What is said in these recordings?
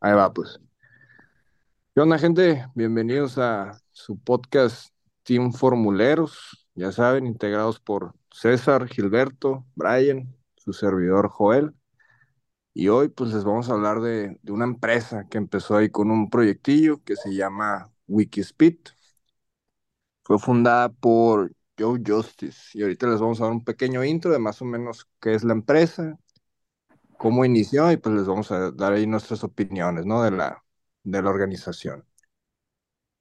Ahí va, pues. ¿Qué onda, gente? Bienvenidos a su podcast Team Formuleros. Ya saben, integrados por César, Gilberto, Brian, su servidor Joel. Y hoy, pues, les vamos a hablar de, de una empresa que empezó ahí con un proyectillo que se llama Wikispeed. Fue fundada por Joe Justice. Y ahorita les vamos a dar un pequeño intro de más o menos qué es la empresa, cómo inició y pues les vamos a dar ahí nuestras opiniones, ¿no? De la, de la organización.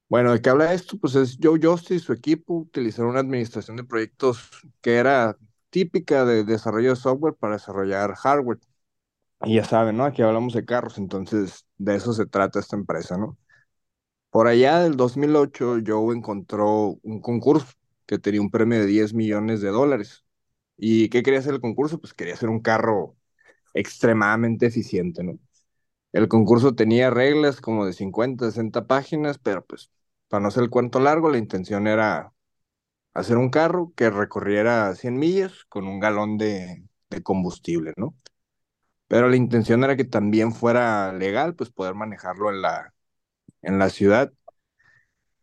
Bueno, ¿de qué habla esto? Pues es Joe Justice y su equipo utilizaron una administración de proyectos que era típica de desarrollo de software para desarrollar hardware. Y ya saben, ¿no? Aquí hablamos de carros, entonces de eso se trata esta empresa, ¿no? Por allá del 2008, Joe encontró un concurso que tenía un premio de 10 millones de dólares. ¿Y qué quería hacer el concurso? Pues quería hacer un carro extremadamente eficiente, ¿no? El concurso tenía reglas como de 50, 60 páginas, pero pues para no hacer el cuento largo, la intención era hacer un carro que recorriera 100 millas con un galón de, de combustible, ¿no? Pero la intención era que también fuera legal, pues poder manejarlo en la, en la ciudad.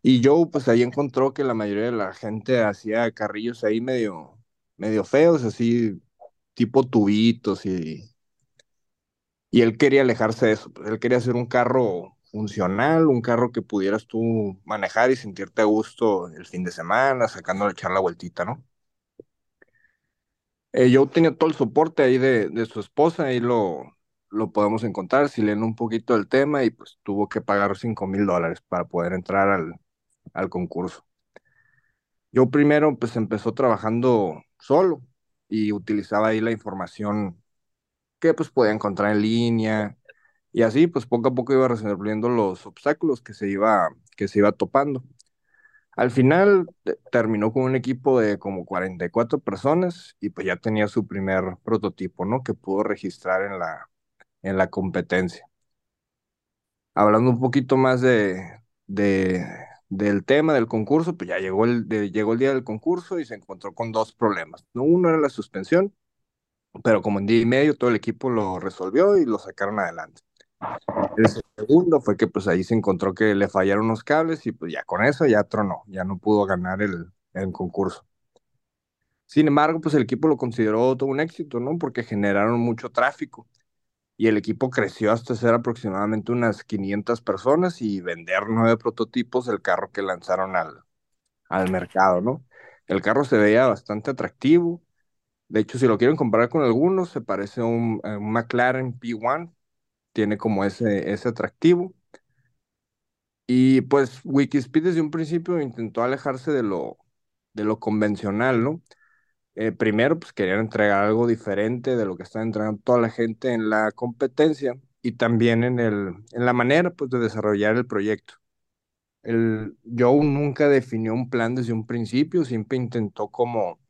Y Joe, pues ahí encontró que la mayoría de la gente hacía carrillos ahí medio, medio feos, así tipo tubitos y, y él quería alejarse de eso. pues, Él quería hacer un carro funcional, un carro que pudieras tú manejar y sentirte a gusto el fin de semana, sacándole echar la vueltita, ¿no? Eh, Joe tenía todo el soporte ahí de, de su esposa, ahí lo, lo podemos encontrar, si leen un poquito del tema y pues tuvo que pagar cinco mil dólares para poder entrar al, al concurso. Yo primero pues empezó trabajando solo y utilizaba ahí la información que pues podía encontrar en línea y así pues poco a poco iba resolviendo los obstáculos que se iba, que se iba topando. Al final te- terminó con un equipo de como 44 personas y pues ya tenía su primer prototipo, ¿no? Que pudo registrar en la, en la competencia. Hablando un poquito más de, de, del tema del concurso, pues ya llegó el, de- llegó el día del concurso y se encontró con dos problemas, ¿no? Uno era la suspensión, pero como en día y medio todo el equipo lo resolvió y lo sacaron adelante. El segundo fue que pues ahí se encontró que le fallaron unos cables y pues ya con eso ya tronó, ya no pudo ganar el, el concurso. Sin embargo, pues el equipo lo consideró todo un éxito, ¿no? Porque generaron mucho tráfico y el equipo creció hasta ser aproximadamente unas 500 personas y vender nueve prototipos del carro que lanzaron al, al mercado, ¿no? El carro se veía bastante atractivo. De hecho, si lo quieren comparar con algunos, se parece a un, McLaren P1, tiene como ese, ese atractivo. Y pues Wikispeed desde un principio intentó alejarse de lo, de lo convencional, ¿no? Eh, primero, pues querían entregar algo diferente de lo que está entregando toda la gente en la competencia y también en el, en la manera, pues, de desarrollar el proyecto. El, Joe nunca definió un plan desde un principio, siempre intentó como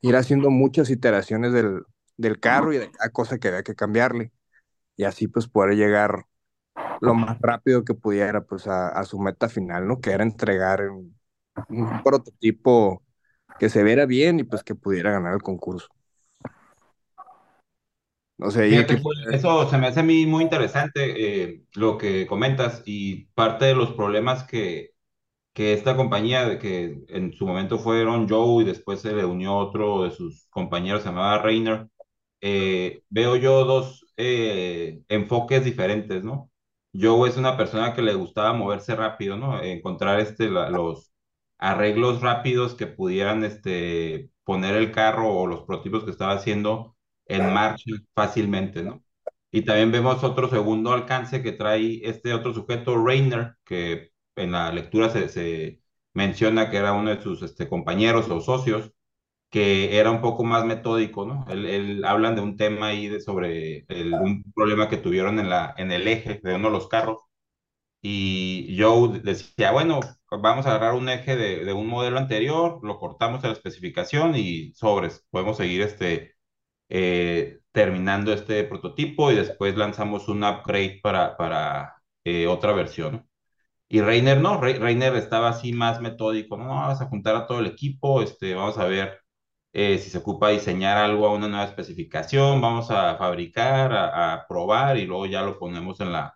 ir haciendo muchas iteraciones del, del carro y de cada cosa que había que cambiarle y así pues poder llegar lo más rápido que pudiera pues a, su meta final, ¿no? Que era entregar un prototipo que se viera bien y pues que pudiera ganar el concurso. Fíjate, aquí Julio, eso se me hace a mí muy interesante eh, lo que comentas y parte de los problemas que, que esta compañía, que en su momento fueron Joe y después se le unió otro de sus compañeros, se llamaba Rainer, eh, veo yo dos eh, enfoques diferentes, ¿no? Joe es una persona que le gustaba moverse rápido, ¿no? Encontrar este, la- los arreglos rápidos que pudieran este, poner el carro o los prototipos que estaba haciendo en marcha fácilmente, ¿no? Y también vemos otro segundo alcance que trae este otro sujeto, Rainer, que en la lectura se, se menciona que era uno de sus este, compañeros o socios, que era un poco más metódico, ¿no? Él, él- hablan de un tema ahí de sobre el- un problema que tuvieron en la, en el eje de uno de los carros, y Joe decía, bueno, vamos a agarrar un eje de, de un modelo anterior, lo cortamos a la especificación y sobres, podemos seguir este, eh, terminando este prototipo y después lanzamos un upgrade para, para eh, otra versión. ¿no? Y Reiner no, Re- Reiner estaba así más metódico, no, vamos a juntar a todo el equipo, este, vamos a ver eh, si se ocupa diseñar algo a una nueva especificación, vamos a fabricar, a probar y luego ya lo ponemos en la,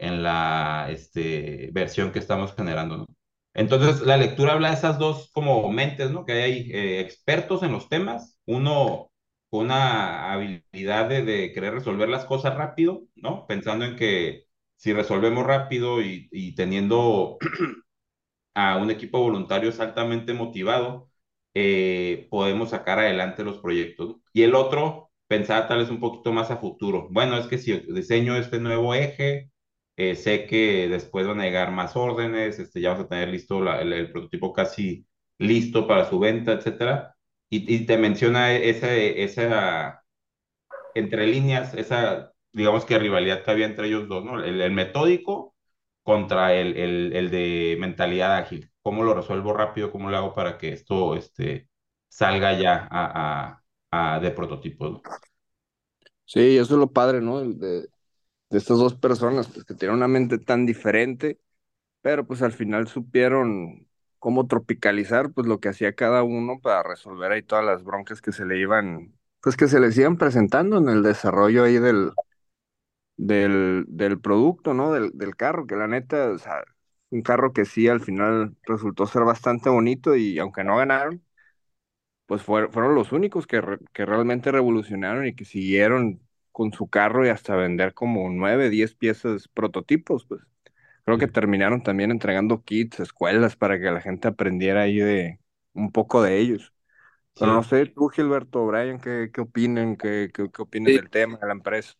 en la este, versión que estamos generando, ¿no? Entonces, la lectura habla de esas dos como mentes, ¿no? Que hay eh, expertos en los temas, uno con una habilidad de, de, querer resolver las cosas rápido, ¿no? Pensando en que si resolvemos rápido y, y teniendo a un equipo de voluntarios altamente motivado, eh, podemos sacar adelante los proyectos. Y el otro, pensar tal vez un poquito más a futuro. Bueno, es que si diseño este nuevo eje, eh, sé que después van a llegar más órdenes, este, ya vamos a tener listo la, el, el, prototipo casi listo para su venta, etcétera. Y, y te menciona esa, esa, entre líneas, esa, digamos que rivalidad que había entre ellos dos, ¿no? El, el metódico contra el, el, el, de mentalidad ágil. ¿Cómo lo resuelvo rápido? ¿Cómo lo hago para que esto este, salga ya a, a, a de prototipo? ¿no? Sí, eso es lo padre, ¿no? De, de estas dos personas, pues que tienen una mente tan diferente, pero pues al final supieron cómo tropicalizar pues lo que hacía cada uno para resolver ahí todas las broncas que se le iban, pues que se les iban presentando en el desarrollo ahí del, del, del producto, ¿no? Del, del carro, que la neta, o sea, un carro que sí al final resultó ser bastante bonito y aunque no ganaron, pues fueron, fueron los únicos que, que realmente revolucionaron y que siguieron con su carro y hasta vender como nueve, diez piezas prototipos, pues. Creo que terminaron también entregando kits, escuelas para que la gente aprendiera ahí de un poco de ellos. Pero no sé, tú, Gilberto, Brian, ¿qué, qué opinen? ¿Qué, qué, qué opinen Sí, del tema, de la empresa?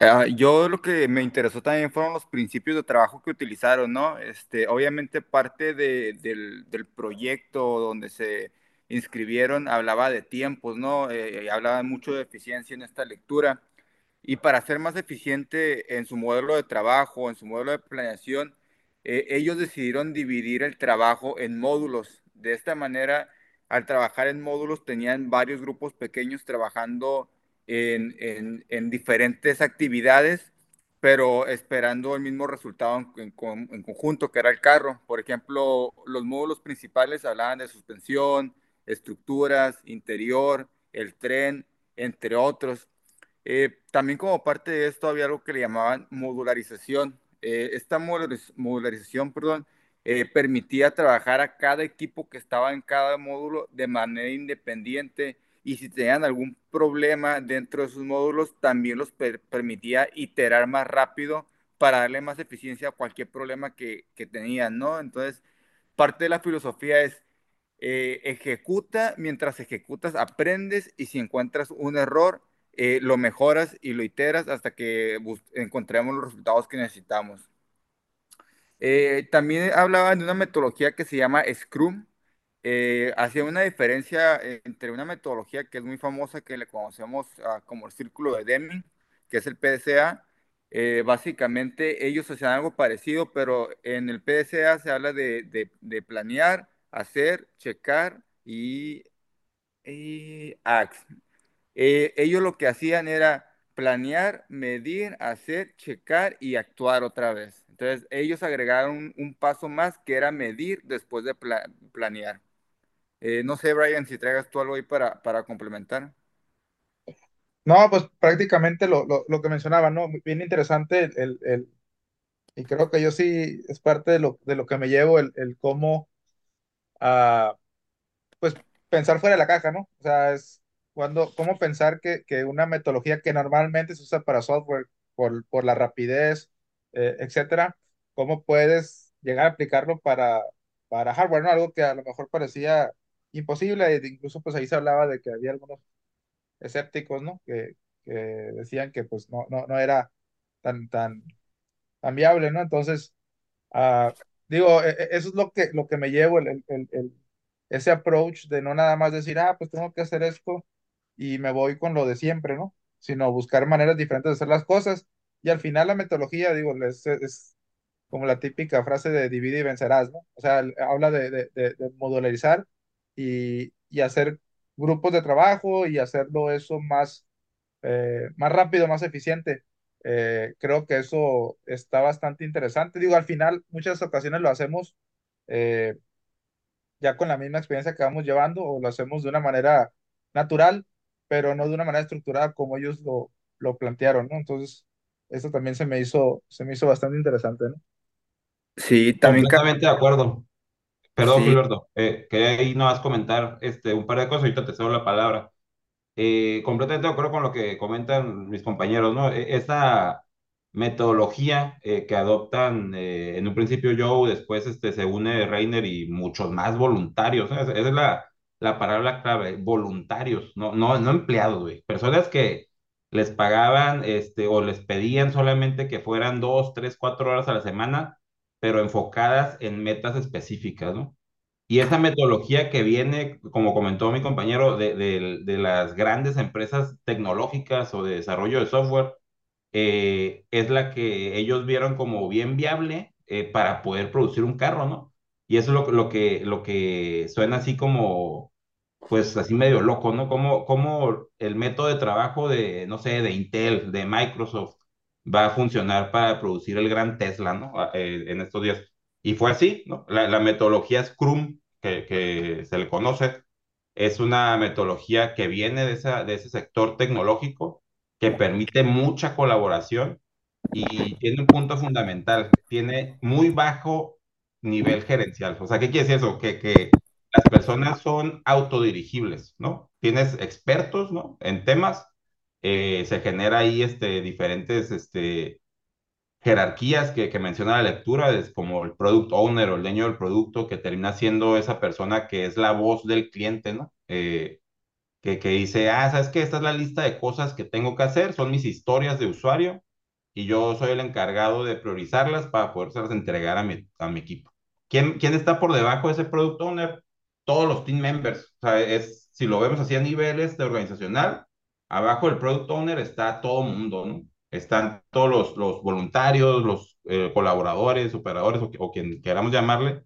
ah, yo lo que me interesó también fueron los principios de trabajo que utilizaron, ¿no? Este, obviamente parte de- del, del proyecto donde se inscribieron hablaba de tiempos, ¿no? Eh, hablaba mucho de eficiencia en esta lectura. Y para ser más eficiente en su modelo de trabajo, en su modelo de planeación, eh, ellos decidieron dividir el trabajo en módulos. De esta manera, al trabajar en módulos, tenían varios grupos pequeños trabajando en, en- en diferentes actividades, pero esperando el mismo resultado en conjunto, que era el carro. Por ejemplo, los módulos principales hablaban de suspensión, estructuras, interior, el tren, entre otros. Eh, también como parte de esto había algo que le llamaban modularización. Eh, esta modulariz- modularización, perdón, eh, permitía trabajar a cada equipo que estaba en cada módulo de manera independiente y si tenían algún problema dentro de sus módulos, también los per- permitía iterar más rápido para darle más eficiencia a cualquier problema que, que tenían, ¿no? Entonces, parte de la filosofía es ejecuta, mientras ejecutas aprendes y si encuentras un error, eh, lo mejoras y lo iteras hasta que encontremos los resultados que necesitamos. Eh, también hablaban de una metodología que se llama Scrum. Eh, hacía una diferencia entre una metodología que es muy famosa, que le conocemos uh, como el círculo de Deming, que es el PDCA. Eh, básicamente ellos hacían algo parecido, pero en el PDCA se habla de, de, de planear, hacer, checar y, y act. Eh, ellos lo que hacían era planear, medir, hacer, checar y actuar otra vez. Entonces, ellos agregaron un, paso más que era medir después de pla planear. Eh, no sé, Brian, si traigas tú algo ahí para, para complementar. No, pues prácticamente lo, lo, lo que mencionaba, ¿no? Bien interesante el, el, el- y creo que yo sí es parte de lo, de lo que me llevo, el, el cómo, ah, pues pensar fuera de la caja, ¿no? O sea, es cuando, cómo pensar que, que una metodología que normalmente se usa para software por, por la rapidez, eh, etcétera, cómo puedes llegar a aplicarlo para, para hardware. Algo que a lo mejor parecía imposible, e incluso pues ahí se hablaba de que había algunos escépticos, ¿no? Que, que decían que pues no, no, no era tan, tan, tan viable, ¿no? Entonces, ah, digo, e- e- eso es lo que, lo que me llevo, el, el- el- ese approach de no nada más decir, ah, pues tengo que hacer esto y me voy con lo de siempre, ¿no? Sino buscar maneras diferentes de hacer las cosas. Y al final la metodología, digo, es, es como la típica frase de divide y vencerás, ¿no? O sea, habla de, de, modularizar y, y hacer grupos de trabajo y hacerlo eso más, eh, más rápido, más eficiente. Eh, creo que eso está bastante interesante. Digo, al final, muchas ocasiones lo hacemos eh, ya con la misma experiencia que vamos llevando o lo hacemos de una manera natural, pero no de una manera estructurada como ellos lo, lo plantearon, ¿no? Entonces, eso también se me hizo, se me hizo bastante interesante, ¿no? Sí, también, Completamente de acuerdo. Perdón, sí, Gilberto. Eh, quería ahí no vas a comentar este, un par de cosas, ahorita te cedo la palabra. Eh, completamente de acuerdo con lo que comentan mis compañeros, ¿no? E- Esa metodología eh, que adoptan eh, en un principio Joe, después este, se une Reiner y muchos más voluntarios, ¿no? Esa es la, la palabra clave, voluntarios, no, no, no empleados, güey. Personas que les pagaban este, o les pedían solamente que fueran dos, tres, cuatro horas a la semana, pero enfocadas en metas específicas, ¿no? Y esa metodología que viene, como comentó mi compañero, de, de- de las grandes empresas tecnológicas o de desarrollo de software, eh, es la que ellos vieron como bien viable eh, para poder producir un carro, ¿no? Y eso es lo, lo que, lo que suena así como, pues así medio loco, ¿no? Como, como el método de trabajo de, no sé, de Intel, de Microsoft, va a funcionar para producir el gran Tesla, ¿no? Ah, eh, en estos días. Y fue así, ¿no? La, la metodología Scrum, que, que se le conoce, es una metodología que viene de, esa, de ese sector tecnológico, que permite mucha colaboración y tiene un punto fundamental, tiene muy bajo nivel gerencial. O sea, ¿qué quiere decir eso? Que, que las personas son autodirigibles, ¿no? Tienes expertos, ¿no? En temas, eh, se genera ahí este, diferentes este, jerarquías que, menciona la lectura, es como el product owner o el dueño del producto, que termina siendo esa persona que es la voz del cliente, ¿no? Eh, que, que dice, ah, ¿sabes qué? Esta es la lista de cosas que tengo que hacer, son mis historias de usuario y yo soy el encargado de priorizarlas para podérselas entregar a mi, a mi equipo. ¿Quién, ¿Quién está por debajo de ese product owner? Todos los team members. O sea, es, si lo vemos así a niveles de organizacional, abajo del product owner está todo mundo, ¿no? Están todos los, los voluntarios, los eh, colaboradores, operadores o, o quien queramos llamarle,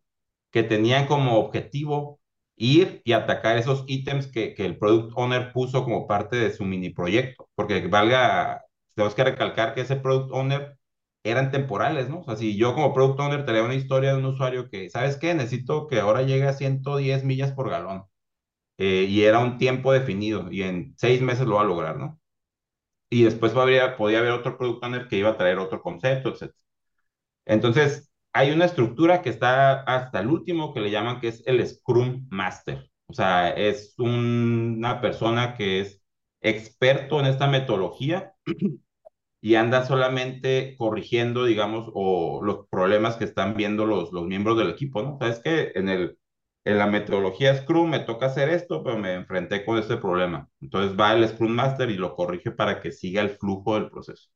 que tenían como objetivo ir y atacar esos ítems que, que el product owner puso como parte de su mini proyecto. Porque valga, tenemos que recalcar que ese product owner eran temporales, ¿no? O sea, si yo como product owner te leo una historia de un usuario que, ¿sabes qué? Necesito que ahora llegue a 110 millas por galón. eh, y era un tiempo definido y en seis meses lo va a lograr, ¿no? Y después podría, podía haber otro product owner que iba a traer otro concepto, etc. Entonces, hay una estructura que está hasta el último que le llaman que es el Scrum Master. O sea, es un- una persona que es experto en esta metodología y anda solamente corrigiendo, digamos, o los problemas que están viendo los, los miembros del equipo, ¿no? Sabes que en el, en la metodología Scrum me toca hacer esto, pero me enfrenté con este problema. Entonces va el Scrum Master y lo corrige para que siga el flujo del proceso.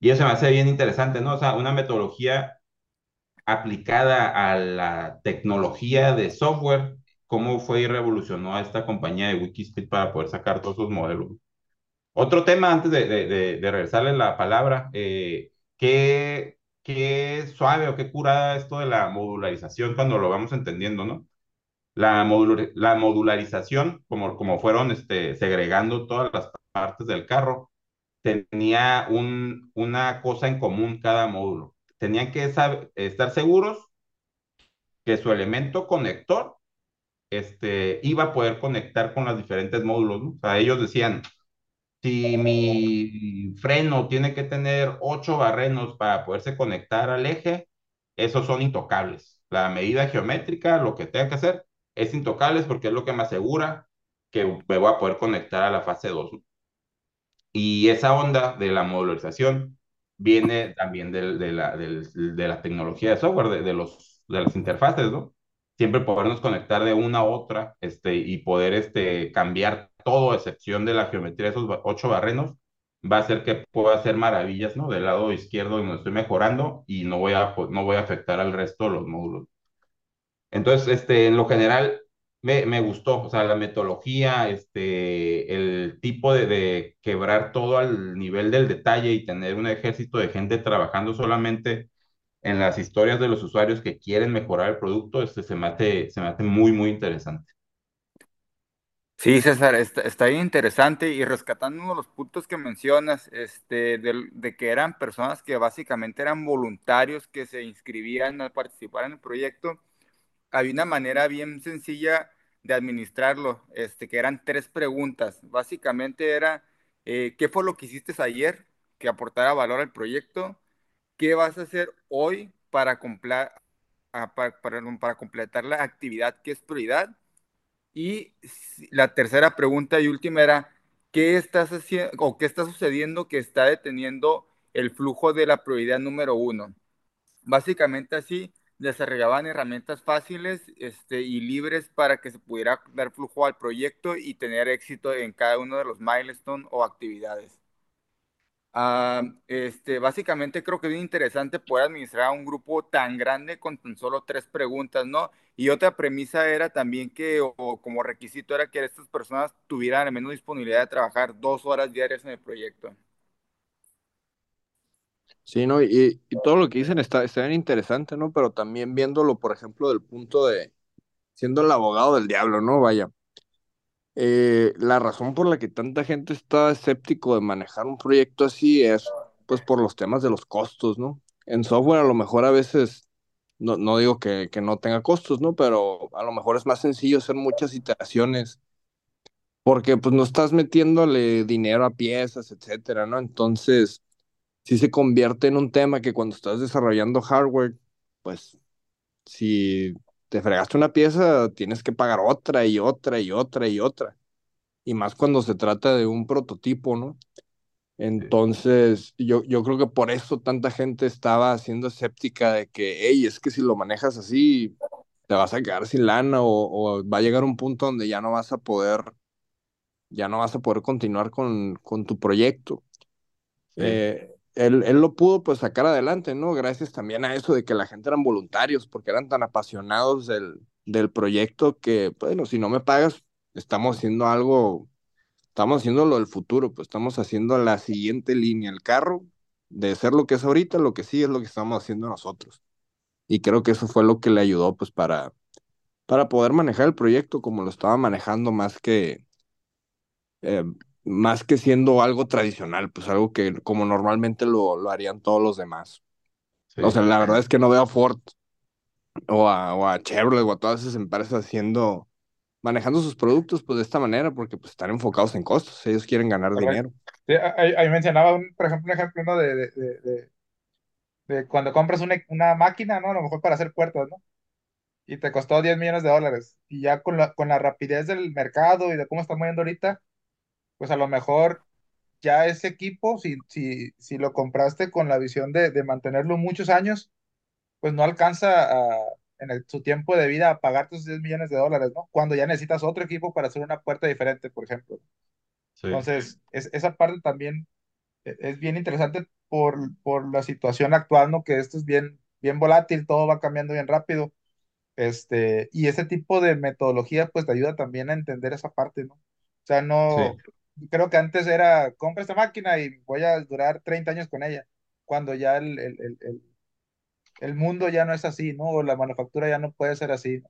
Y eso me hace bien interesante, ¿no? O sea, una metodología aplicada a la tecnología de software, cómo fue y revolucionó a esta compañía de Wikispeed para poder sacar todos esos modelos. Otro tema antes de, regresarle la palabra, eh, qué, qué suave o qué curada esto de la modularización cuando lo vamos entendiendo, ¿no? La, modular, la modularización, como, como fueron este, segregando todas las partes del carro, tenía un, una cosa en común cada módulo. Tenían que estar seguros que su elemento conector este, iba a poder conectar con los diferentes módulos. ¿no? O sea, ellos decían, si mi freno tiene que tener ocho barrenos para poderse conectar al eje, esos son intocables. La medida geométrica, lo que tenga que hacer, es intocables porque es lo que me asegura que me voy a poder conectar a la fase 2. ¿no? Y esa onda de la modularización viene también de, de, la, de, de la tecnología de software, de, de, los, de las interfaces, ¿no? Siempre podernos conectar de una a otra este, y poder este, cambiar todo, excepción de la geometría de esos ocho barrenos, va a hacer que pueda hacer maravillas, ¿no? Del lado izquierdo donde estoy mejorando y no voy a, no voy a afectar al resto de los módulos. Entonces, este, en lo general, me, gustó, o sea, la metodología, este, el tipo de, quebrar todo al nivel del detalle y tener un ejército de gente trabajando solamente en las historias de los usuarios que quieren mejorar el producto, este, se, me se me muy, muy interesante. Sí, César, está, está interesante y rescatando uno de los puntos que mencionas, este, de, que eran personas que básicamente eran voluntarios que se inscribían a participar en el proyecto, había una manera bien sencilla de administrarlo, este, que eran tres preguntas. Básicamente era, eh, ¿qué fue lo que hiciste ayer que aportara valor al proyecto? ¿Qué vas a hacer hoy para, para, para completar la actividad que es prioridad? Y la tercera pregunta y última era, ¿qué estás haciendo o qué está sucediendo que está deteniendo el flujo de la prioridad número uno? Básicamente así desarrollaban herramientas fáciles este, y libres para que se pudiera dar flujo al proyecto y tener éxito en cada uno de los milestones o actividades. Uh, este, básicamente creo que es interesante poder administrar a un grupo tan grande con tan solo tres preguntas, ¿no? Y otra premisa era también que, o, como requisito, era que estas personas tuvieran al menos disponibilidad de trabajar dos horas diarias en el proyecto. Sí, ¿no? Y, y todo lo que dicen está, está bien interesante, ¿no? Pero también viéndolo, por ejemplo, del punto de siendo el abogado del diablo, ¿no? Vaya. Eh, la razón por la que tanta gente está escéptico de manejar un proyecto así es pues por los temas de los costos, ¿no? En software a lo mejor a veces, no, no digo que, que no tenga costos, ¿no? Pero a lo mejor es más sencillo hacer muchas iteraciones porque pues no estás metiéndole dinero a piezas, etcétera, ¿no? Entonces, si se convierte en un tema que cuando estás desarrollando hardware, pues si te fregaste una pieza, tienes que pagar otra y otra y otra y otra. Y más cuando se trata de un prototipo, ¿no? Entonces, yo, yo creo que por eso tanta gente estaba siendo escéptica de que, hey, es que si lo manejas así, te vas a quedar sin lana o, o va a llegar un punto donde ya no vas a poder, ya no vas a poder continuar con, con tu proyecto. Sí. Eh, él, él, lo pudo pues sacar adelante, ¿no? Gracias también a eso de que la gente eran voluntarios, porque eran tan apasionados del, del proyecto que, bueno, si no me pagas, estamos haciendo algo, estamos haciendo lo del futuro, pues estamos haciendo la siguiente línea, el carro, de ser lo que es ahorita, lo que sí es lo que estamos haciendo nosotros. Y creo que eso fue lo que le ayudó pues para, para poder manejar el proyecto como lo estaba manejando más que... Eh, más que siendo algo tradicional, pues algo que como normalmente lo, lo harían todos los demás. Sí. O sea, la verdad es que no veo a Ford o a, o a Chevrolet o a todas esas empresas haciendo, manejando sus productos pues de esta manera porque pues están enfocados en costos, ellos quieren ganar Correcto. dinero. Sí, ahí, ahí mencionaba, un, por ejemplo, un ejemplo ¿no? de, de, de, de, cuando compras una, una máquina, ¿no? A lo mejor para hacer puertas, ¿no? Y te costó 10 millones de dólares. Y ya con la, con la rapidez del mercado y de cómo está moviendo ahorita, pues a lo mejor ya ese equipo, si, si, si lo compraste con la visión de, de mantenerlo muchos años, pues no alcanza a, en el, su tiempo de vida a pagar tus 10 millones de dólares, ¿no? Cuando ya necesitas otro equipo para hacer una puerta diferente, por ejemplo. Sí. Entonces, es, esa parte también e, es bien interesante por, por la situación actual, ¿no? Que esto es bien, bien volátil, todo va cambiando bien rápido. Este, y ese tipo de metodología, pues te ayuda también a entender esa parte, ¿no? O sea, no, sí creo que antes era, compra esta máquina y voy a durar 30 años con ella, cuando ya el, el, el, el mundo ya no es así, ¿no? O la manufactura ya no puede ser así.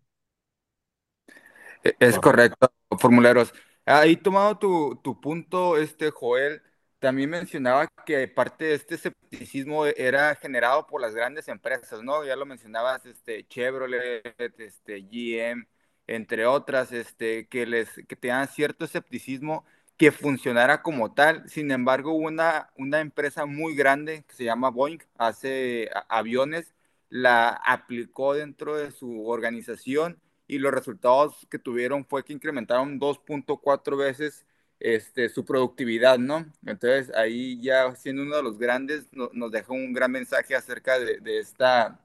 E, es correcto, formuleros. Ahí tomado tu, tu punto, este Joel, también mencionaba que parte de este escepticismo era generado por las grandes empresas, ¿no? Ya lo mencionabas, este, Chevrolet, este, GM, entre otras, este, que les que tenían cierto escepticismo que funcionara como tal. Sin embargo, una, una empresa muy grande que se llama Boeing, hace aviones, la aplicó dentro de su organización y los resultados que tuvieron fue que incrementaron 2.4 veces este, su productividad, ¿no? Entonces ahí ya siendo uno de los grandes no, nos deja un gran mensaje acerca de, de, esta,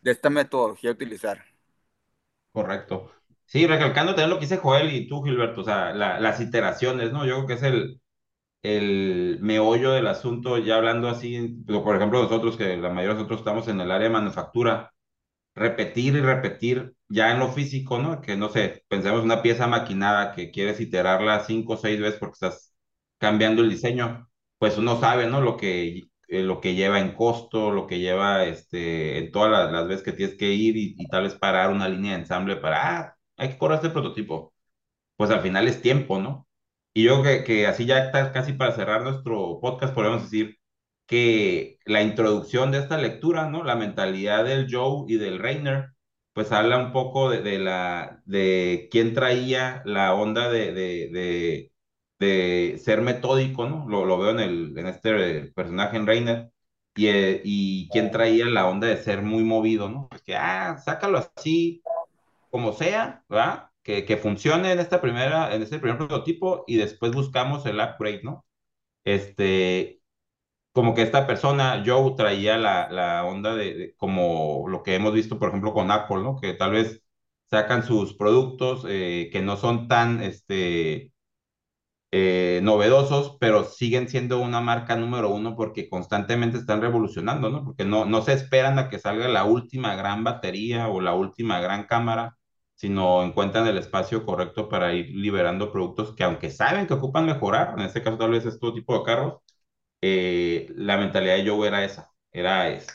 de esta metodología a utilizar. Correcto. Sí, recalcando también lo que dice Joel y tú, Gilberto, o sea, la, las iteraciones, ¿no? Yo creo que es el, el meollo del asunto, ya hablando así, por ejemplo, nosotros, que la mayoría de nosotros estamos en el área de manufactura, repetir y repetir ya en lo físico, ¿no? Que no sé, pensemos una pieza maquinada que quieres iterarla cinco o seis veces porque estás cambiando el diseño, pues uno sabe, ¿no? Lo que, eh, lo que lleva en costo, lo que lleva este, en todas las, las veces que tienes que ir y, y, tal vez parar una línea de ensamble para, ah, hay que correr este prototipo. Pues al final es tiempo, ¿no? Y yo que, que así ya está casi para cerrar nuestro podcast, podemos decir que la introducción de esta lectura, ¿no? La mentalidad del Joe y del Reiner, pues habla un poco de, de la, de quién traía la onda de, de, de, de ser metódico, ¿no? Lo, lo veo en, el, en este personaje en Reiner, y, eh, y quién traía la onda de ser muy movido, ¿no? Pues que, ah, sácalo así, como sea, ¿verdad? Que, que funcione en esta primera, en este primer prototipo y después buscamos el upgrade, ¿no? Este, como que esta persona, Joe, traía la, la onda de, como lo que hemos visto, por ejemplo, con Apple, ¿no? Que tal vez sacan sus productos eh, que no son tan, este, eh, novedosos, pero siguen siendo una marca número uno porque constantemente están revolucionando, ¿no? Porque no, no se esperan a que salga la última gran batería o la última gran cámara, sino encuentran el espacio correcto para ir liberando productos que aunque saben que ocupan mejorar, en este caso tal vez es todo tipo de carros, eh, la mentalidad de Joe era esa, era es,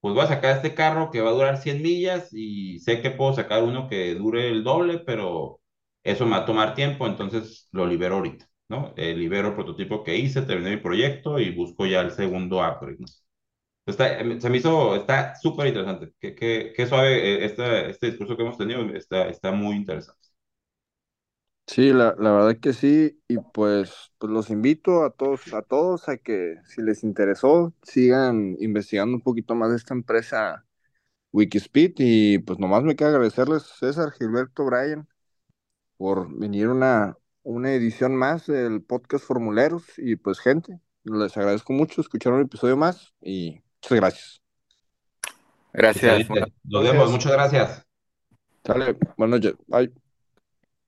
pues voy a sacar este carro que va a durar 100 millas y sé que puedo sacar uno que dure el doble, pero eso me va a tomar tiempo, entonces lo libero ahorita, ¿no? Eh, libero el prototipo que hice, terminé mi proyecto y busco ya el segundo upgrade. Está, se me hizo, está súper interesante. Qué, qué, qué suave este, este discurso que hemos tenido, está, está muy interesante. Sí, la, la verdad que sí, y pues, pues los invito a todos, a todos a que si les interesó, sigan investigando un poquito más esta empresa Wikispeed y pues nomás me queda agradecerles César, Gilberto, Brian, por venir una, una edición más del podcast Formuleros y pues gente, les agradezco mucho escuchar un episodio más y muchas gracias. Gracias. Nos vemos, muchas gracias. Sale, buenas noches, bye.